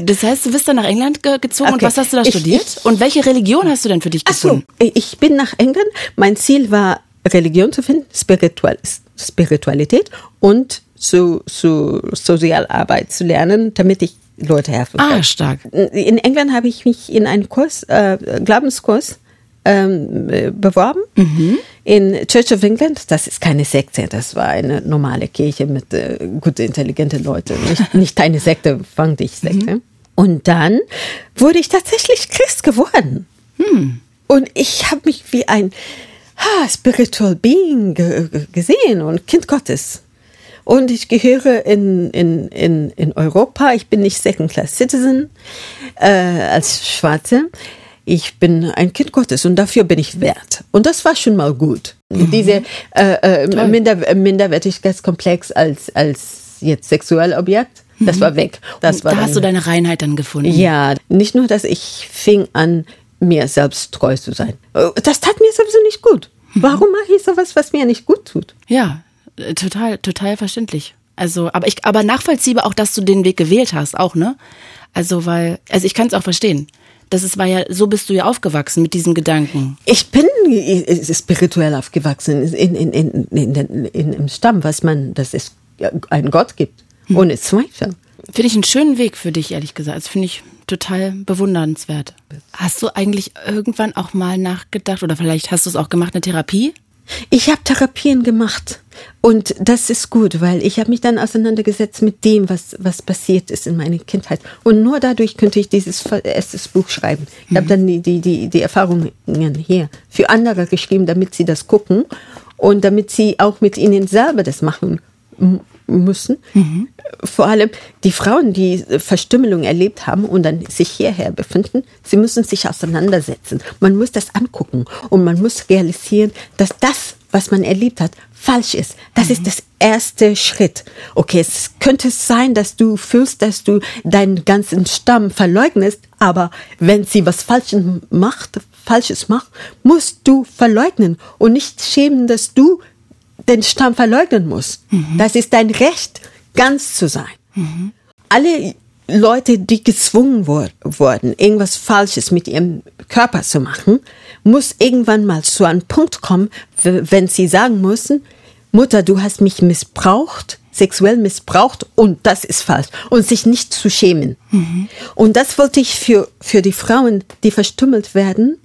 das heißt, du bist dann nach England ge gezogen und Okay. was hast du da Ich- studiert? ich- und welche Religion hast du denn für dich Ach so, gefunden? ich bin nach England. Mein Ziel war, Religion zu finden, Spiritual Spiritualität und zu, zu Sozialarbeit zu lernen, damit ich Leute helfen kann. Ah, stark. In England habe ich mich in einen Kurs, äh, Glaubenskurs ähm, äh, beworben. In Church of England, das ist keine Sekte, das war eine normale Kirche mit äh, gute, intelligente Leuten. Nicht, nicht eine Sekte, fand ich Sekte. Und dann wurde ich tatsächlich Christ geworden. Und ich habe mich wie ein ha, Spiritual Being ge ge- gesehen und Kind Gottes. Und ich gehöre in, in, in, in Europa. Ich bin nicht Second Class Citizen äh, als Schwarze. ich bin ein Kind Gottes und dafür bin ich wert. Und das war schon mal gut. Mhm. Diese äh, äh, Minder, Minderwertigkeitskomplex als, als jetzt Sexualobjekt, das mhm. war weg. Das war da hast du deine Reinheit dann gefunden. Ja, nicht nur, dass ich fing an, mir selbst treu zu sein. Das tat mir sowieso nicht gut. Mhm. Warum mache ich sowas, was mir nicht gut tut? Ja, äh, total, total verständlich. Also, aber ich, aber nachvollziehbar auch, dass du den Weg gewählt hast, auch, ne? Also, weil, also ich kann es auch verstehen. Das ist, war ja, so bist du ja aufgewachsen mit diesem Gedanken. Ich bin spirituell aufgewachsen in, in, in, in, in, in im Stamm, was man, dass es einen Gott gibt. Hm. Ohne Zweifel. Finde ich einen schönen Weg für dich, ehrlich gesagt. Das finde ich total bewundernswert. Hast du eigentlich irgendwann auch mal nachgedacht oder vielleicht hast du es auch gemacht, eine Therapie? Ich habe Therapien gemacht und das ist gut, weil ich habe mich dann auseinandergesetzt mit dem, was was passiert ist in meiner Kindheit und nur dadurch könnte ich dieses erstes Buch schreiben. Ich mhm. habe dann die, die die die Erfahrungen hier für andere geschrieben, damit sie das gucken und damit sie auch mit ihnen selber das machen müssen. Mhm. Vor allem die Frauen, die Verstümmelung erlebt haben und dann sich hierher befinden, sie müssen sich auseinandersetzen. Man muss das angucken und man muss realisieren, dass das, was man erlebt hat, falsch ist. Das mhm. ist das erste Schritt. Okay, es könnte sein, dass du fühlst, dass du deinen ganzen Stamm verleugnest, aber wenn sie was Falsches macht, Falsches macht, musst du verleugnen und nicht schämen, dass du den Stamm verleugnen muss. Mhm. Das ist dein Recht, ganz zu sein. Mhm. Alle Leute, die gezwungen wurden, irgendwas Falsches mit ihrem Körper zu machen, muss irgendwann mal zu einem Punkt kommen, wenn sie sagen müssen, Mutter, du hast mich missbraucht, sexuell missbraucht und das ist falsch. Und sich nicht zu schämen. Mhm. Und das wollte ich für, für die Frauen, die verstümmelt werden,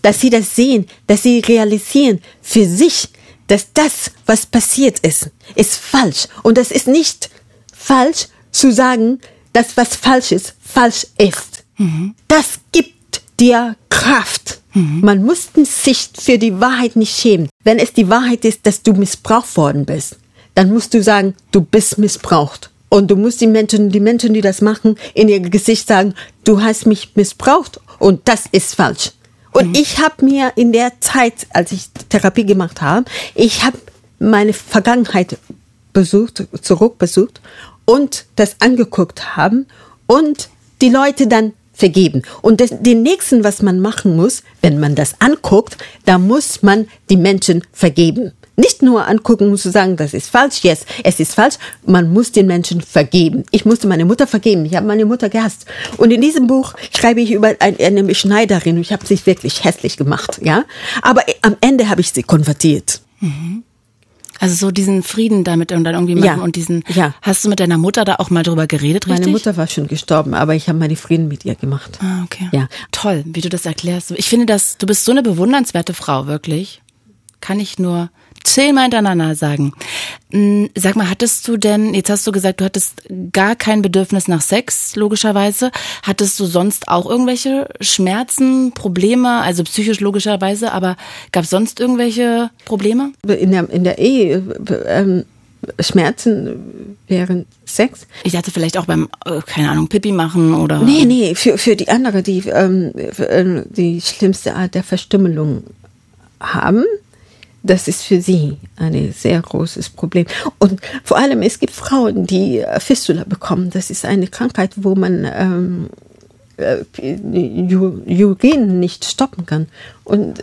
dass sie das sehen, dass sie realisieren für sich, dass das, was passiert ist, ist falsch. Und es ist nicht falsch zu sagen, dass was falsch ist, falsch ist. Mhm. Das gibt dir Kraft. Mhm. Man muss sich für die Wahrheit nicht schämen. Wenn es die Wahrheit ist, dass du missbraucht worden bist, dann musst du sagen, du bist missbraucht. Und du musst die Menschen, die Menschen, die das machen, in ihr Gesicht sagen, du hast mich missbraucht und das ist falsch. Und mhm. ich habe mir in der Zeit, als ich Therapie gemacht habe, ich habe meine Vergangenheit besucht, zurückbesucht und das angeguckt haben und die Leute dann vergeben. Und das, den nächsten, was man machen muss, wenn man das anguckt, da muss man die Menschen vergeben. Nicht nur angucken und zu sagen, das ist falsch, yes, es ist falsch. Man muss den Menschen vergeben. Ich musste meine Mutter vergeben. Ich habe meine Mutter gehasst. Und in diesem Buch schreibe ich über eine Schneiderin. Ich habe sie wirklich hässlich gemacht, ja. Aber am Ende habe ich sie konvertiert. Mhm. Also so diesen Frieden damit und dann irgendwie machen ja. und diesen. Ja. Hast du mit deiner Mutter da auch mal drüber geredet, richtig? Meine Mutter war schon gestorben, aber ich habe meine Frieden mit ihr gemacht. Ah, okay. Ja. Toll, wie du das erklärst. Ich finde, dass du bist so eine bewundernswerte Frau, wirklich. Kann ich nur zehnmal hintereinander sagen. Hm, sag mal, hattest du denn, jetzt hast du gesagt, du hattest gar kein Bedürfnis nach Sex, logischerweise. Hattest du sonst auch irgendwelche Schmerzen, Probleme, also psychisch logischerweise, aber gab es sonst irgendwelche Probleme? In der, in der Ehe, ähm, Schmerzen während Sex. Ich dachte vielleicht auch beim, äh, keine Ahnung, Pipi machen oder. Nee, nee, für, für die andere, die ähm, äh, die schlimmste Art der Verstümmelung haben das ist für sie ein sehr großes Problem. Und vor allem, es gibt Frauen, die äh, Fistula bekommen. Das ist eine Krankheit, wo man ähm, äh, nicht stoppen kann. Und,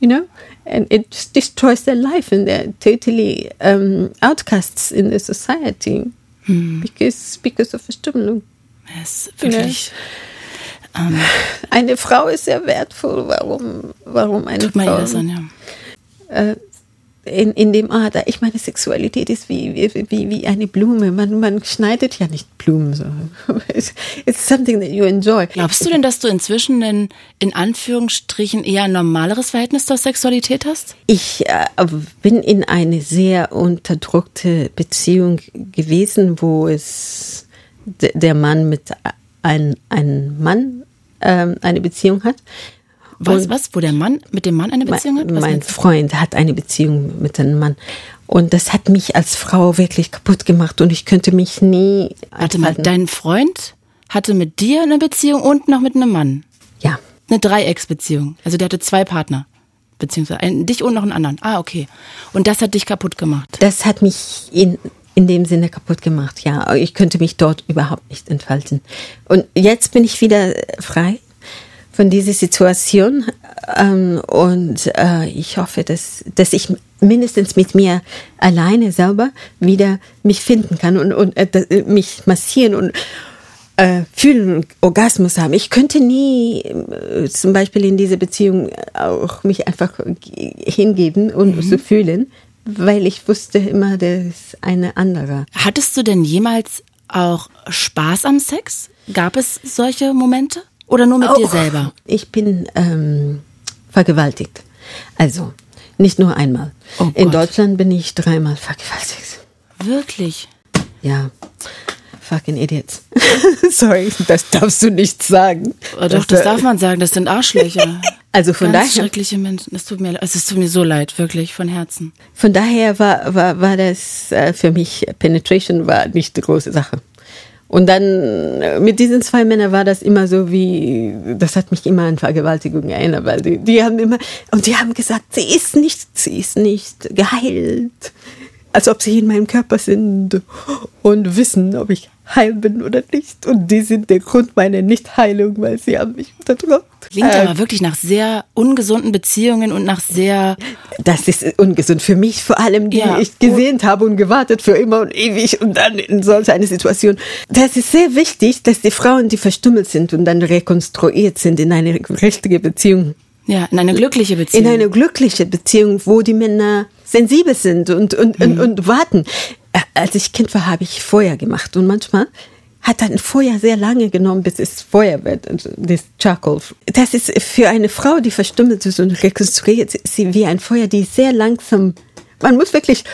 you know, and it destroys their life and they're totally um, outcasts in the society hm. because, because of Verstümmelung. Es ist wirklich... You know? um, eine Frau ist sehr wertvoll. Warum, warum eine Tut Frau? Tut das an, ja äh, in, in dem Ader. Ich meine, Sexualität ist wie, wie, wie eine Blume. Man, man schneidet ja nicht Blumen so. It's something that you enjoy. Glaubst du denn, dass du inzwischen ein, in Anführungsstrichen eher ein normaleres Verhältnis zur Sexualität hast? Ich äh, bin in eine sehr unterdrückte Beziehung gewesen, wo es der Mann mit einem ein Mann ähm, eine Beziehung hat. Was, was? Wo der Mann mit dem Mann eine Beziehung hat? Was mein Freund hat eine Beziehung mit einem Mann. Und das hat mich als Frau wirklich kaputt gemacht und ich könnte mich nie. Warte mal, dein Freund hatte mit dir eine Beziehung und noch mit einem Mann? Ja. Eine Dreiecksbeziehung. Also der hatte zwei Partner. Beziehungsweise einen, dich und noch einen anderen. Ah, okay. Und das hat dich kaputt gemacht. Das hat mich in, in dem Sinne kaputt gemacht, ja. Ich könnte mich dort überhaupt nicht entfalten. Und jetzt bin ich wieder frei von dieser Situation. Ähm, und äh, ich hoffe, dass, dass ich mindestens mit mir alleine selber wieder mich finden kann und, und äh, mich massieren und äh, fühlen, Orgasmus haben. Ich könnte nie äh, zum Beispiel in diese Beziehung auch mich einfach hingeben und mhm. so fühlen, weil ich wusste immer, das ist eine andere. Hattest du denn jemals auch Spaß am Sex? Gab es solche Momente? Oder nur mit oh, dir selber? Ich bin ähm, vergewaltigt. Also, nicht nur einmal. Oh In Deutschland bin ich dreimal vergewaltigt. Wirklich? Ja. Fucking Idiots. Sorry, das darfst du nicht sagen. Oh, doch, das, darf man sagen. Das sind Arschlöcher. Also von Ganz daher. schreckliche Menschen. Das tut mir, es tut mir so leid, wirklich, von Herzen. Von daher war, war, war das äh, für mich, Penetration war nicht die große Sache. Und dann äh, mit diesen zwei Männern war das immer so wie, das hat mich immer an Vergewaltigung erinnert, weil die, die haben immer, und die haben gesagt, sie ist nicht, sie ist nicht geheilt. Als ob sie in meinem Körper sind und wissen, ob ich heil bin oder nicht. Und die sind der Grund meiner Nichtheilung, weil sie haben mich unterdrückt. Klingt äh, aber wirklich nach sehr ungesunden Beziehungen und nach sehr. Das ist ungesund für mich, vor allem, die ja. ich gesehnt habe und gewartet für immer und ewig und dann in solch eine Situation. Das ist sehr wichtig, dass die Frauen, die verstummelt sind und dann rekonstruiert sind in eine richtige Beziehung. Ja, in eine glückliche Beziehung. In eine glückliche Beziehung, wo die Männer sensibel sind und, und, mhm. und, und warten. Äh, als ich Kind war, habe ich Feuer gemacht und manchmal hat dann Feuer sehr lange genommen, bis es Feuer wird, also das Charcoal. Das ist für eine Frau, die verstummelt ist und rekonstruiert, sie wie ein Feuer, die sehr langsam man muss wirklich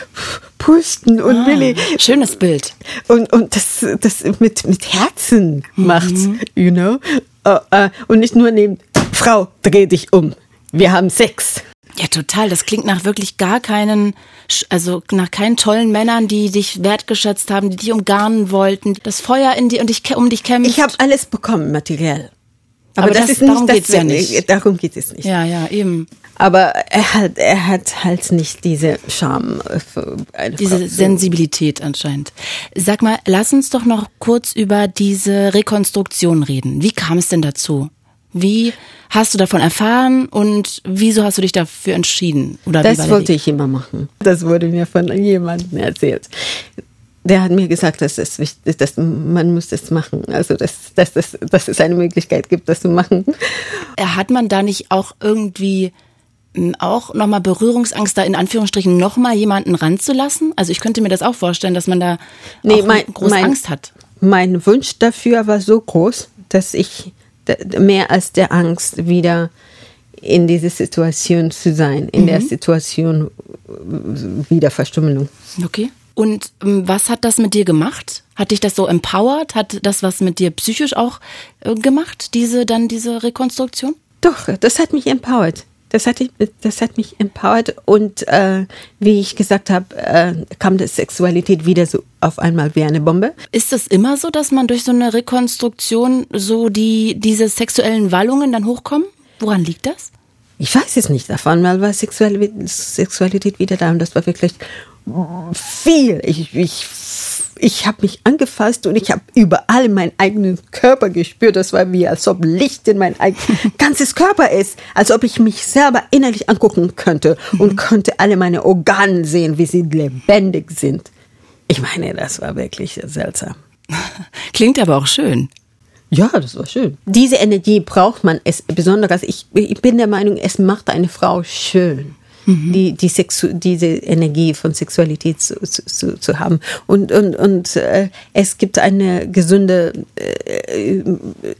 pusten und ah, Willi. Schönes Bild. Und, und das, das mit, mit Herzen macht, mhm. you know? Uh, uh, und nicht nur neben, Frau, dreh dich um. Wir haben Sex. Ja, total. Das klingt nach wirklich gar keinen, also nach keinen tollen Männern, die dich wertgeschätzt haben, die dich umgarnen wollten, das Feuer in dir und dich um dich kämpfen. Ich habe alles bekommen, materiell. Aber, Aber das, das, ist darum nicht, geht's ja nicht. Darum geht es nicht. Ja, ja, eben. Aber er hat, er hat halt nicht diese Charme. diese Frau. Sensibilität anscheinend. Sag mal, lass uns doch noch kurz über diese Rekonstruktion reden. Wie kam es denn dazu? Wie hast du davon erfahren und wieso hast du dich dafür entschieden? Oder das wollte ich immer machen. Das wurde mir von jemandem erzählt. Der hat mir gesagt, dass es wichtig ist, dass man muss das machen. Also dass, dass, dass, dass es eine Möglichkeit gibt, das zu machen. Hat man da nicht auch irgendwie hm, auch nochmal Berührungsangst, da in Anführungsstrichen nochmal jemanden ranzulassen? Also ich könnte mir das auch vorstellen, dass man da nee, mein, große mein, Angst hat. Mein Wunsch dafür war so groß, dass ich mehr als der Angst wieder in diese Situation zu sein, in mhm. der Situation wieder Verstümmelung. Okay. Und ähm, was hat das mit dir gemacht? Hat dich das so empowered? Hat das was mit dir psychisch auch äh, gemacht, diese dann diese Rekonstruktion? Doch, das hat mich empowered. Das hat, das hat mich empowert und äh, wie ich gesagt habe, äh, kam die Sexualität wieder so auf einmal wie eine Bombe. Ist es immer so, dass man durch so eine Rekonstruktion so die diese sexuellen Wallungen dann hochkommen? Woran liegt das? Ich weiß es nicht. Auf einmal war Sexualität, Sexualität wieder da und das war wirklich viel. Ich, ich ich habe mich angefasst und ich habe überall meinen eigenen Körper gespürt. Das war wie, als ob Licht in mein ganzes Körper ist, als ob ich mich selber innerlich angucken könnte und mhm. könnte alle meine Organe sehen, wie sie lebendig sind. Ich meine, das war wirklich seltsam. Klingt aber auch schön. Ja, das war schön. Diese Energie braucht man es besonders. Ich, ich bin der Meinung, es macht eine Frau schön mhm. die, die Sexu diese Energie von Sexualität zu, zu, zu haben. Und, und, und äh, es gibt eine gesunde äh,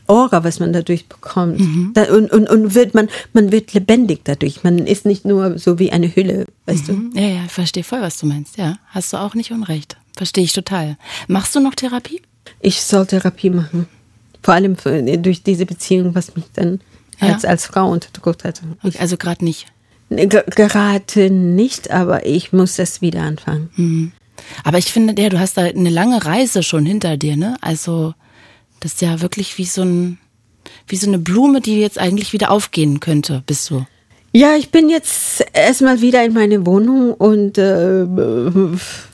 Aura, was man dadurch bekommt. Mhm. Da, und, und, und wird man, man wird lebendig dadurch. Man ist nicht nur so wie eine Hülle, weißt mhm. du? Ja, ja, ich verstehe voll, was du meinst. Ja, hast du auch nicht unrecht. Verstehe ich total. Machst du noch Therapie? Ich soll Therapie machen. Vor allem für, durch diese Beziehung, was mich dann ja. als, als Frau unterdrückt hat. Okay, also gerade nicht. Gerade nicht, aber ich muss das wieder anfangen. Mhm. Aber ich finde, ja, du hast da eine lange Reise schon hinter dir, ne? Also, das ist ja wirklich wie so ein, wie so eine Blume, die jetzt eigentlich wieder aufgehen könnte, bist du. Ja, ich bin jetzt erstmal wieder in meine Wohnung und äh,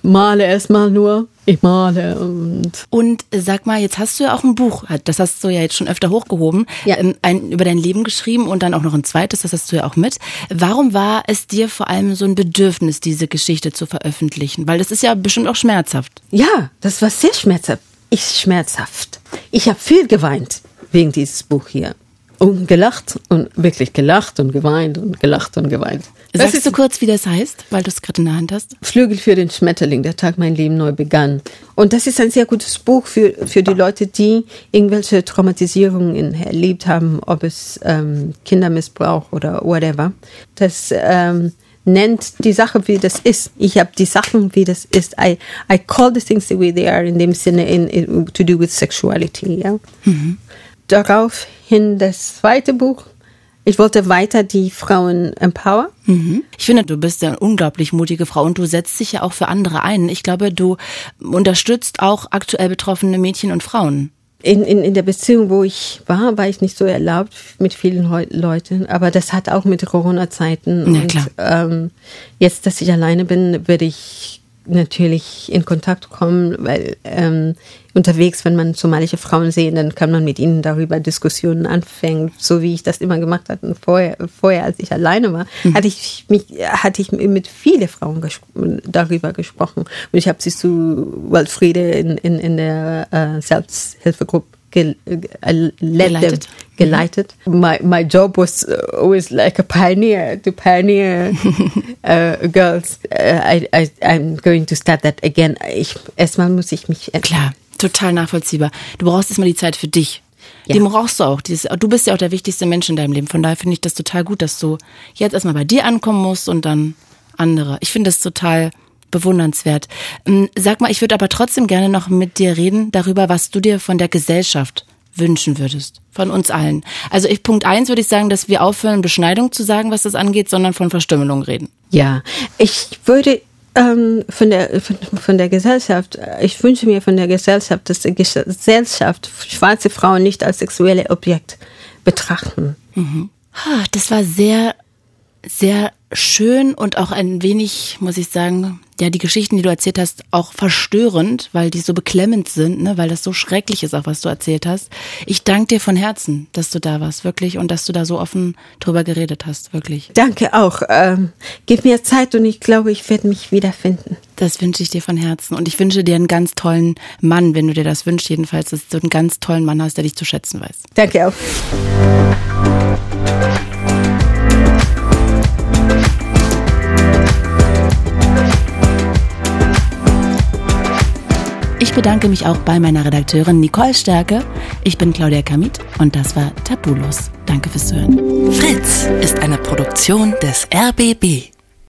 male erstmal nur. Ich male und. Und sag mal, jetzt hast du ja auch ein Buch, das hast du ja jetzt schon öfter hochgehoben, ja. Ähm, ein, über dein Leben geschrieben und dann auch noch ein zweites, das hast du ja auch mit. Warum war es dir vor allem so ein Bedürfnis, diese Geschichte zu veröffentlichen? Weil das ist ja bestimmt auch schmerzhaft. Ja, das war sehr schmerzhaft. Ich schmerzhaft. Ich habe viel geweint wegen dieses Buch hier und gelacht und wirklich gelacht und geweint und gelacht und geweint. Sagst ist, du kurz, wie das heißt, weil du es gerade in der Hand hast? Flügel für den Schmetterling, der Tag mein Leben neu begann. Und das ist ein sehr gutes Buch für, für die Leute, die irgendwelche Traumatisierungen erlebt haben, ob es ähm, Kindermissbrauch oder whatever. Das ähm, nennt die Sache, wie das ist. Ich habe die Sachen, wie das ist. I, I call the things the way they are in dem Sinne in, in to do with sexuality. Ja? Mhm daraufhin das zweite Buch. Ich wollte weiter die Frauen empower. Mhm. Ich finde, du bist eine unglaublich mutige Frau und du setzt dich ja auch für andere ein. Ich glaube, du unterstützt auch aktuell betroffene Mädchen und Frauen. In, in, in der Beziehung, wo ich war, war ich nicht so erlaubt mit vielen Leuten, aber das hat auch mit Corona-Zeiten. Ja, klar. ähm, jetzt, dass ich alleine bin, würde ich natürlich in Kontakt kommen, weil ähm, unterwegs, wenn man somalische Frauen sehen, dann kann man mit ihnen darüber Diskussionen anfangen, so wie ich das immer gemacht hatte. Und vorher, vorher als ich alleine war, mhm. hatte ich mich, hatte ich mit vielen Frauen ges darüber gesprochen. Und ich habe sie zu Waldfriede in, in, in der äh, Selbsthilfegruppe ge uh, geleitet. geleitet. My my job was always like a pioneer to pioneer uh, girls. Uh, I, I I'm going to start that again. Ich erstmal muss ich mich klar total nachvollziehbar. Du brauchst erstmal die Zeit für dich. Ja. Den brauchst du auch. Du bist ja auch der wichtigste Mensch in deinem Leben. Von daher finde ich das total gut, dass du jetzt erstmal bei dir ankommen musst und dann andere. Ich finde das total bewundernswert. Ähm, sag mal, ich würde aber trotzdem gerne noch mit dir reden darüber, was du dir von der Gesellschaft wünschen würdest. Von uns allen. Also ich, Punkt eins würde ich sagen, dass wir aufhören, Beschneidung zu sagen, was das angeht, sondern von Verstümmelung reden. Ja, ich würde ähm, von, der, von, von der Gesellschaft, ich wünsche mir von der Gesellschaft, dass die Gesellschaft schwarze Frauen nicht als sexuelle Objekt betrachten. Mhm. Das war sehr sehr schön und auch ein wenig, muss ich sagen, ja, die Geschichten, die du erzählt hast, auch verstörend, weil die so beklemmend sind, ne, weil das so schrecklich ist, auch was du erzählt hast. Ich danke dir von Herzen, dass du da warst, wirklich, und dass du da so offen drüber geredet hast, wirklich. Danke auch. Ähm, gib mir Zeit und ich glaube, ich werde mich wiederfinden. Das wünsche ich dir von Herzen. Und ich wünsche dir einen ganz tollen Mann, wenn du dir das wünschst, jedenfalls, dass du einen ganz tollen Mann hast, der dich zu schätzen weiß. Danke auch. Ich bedanke mich auch bei meiner Redakteurin Nicole Stärke. Ich bin Claudia Kamit und das war Tabulos. Danke fürs Hören. Fritz ist eine Produktion des RBB.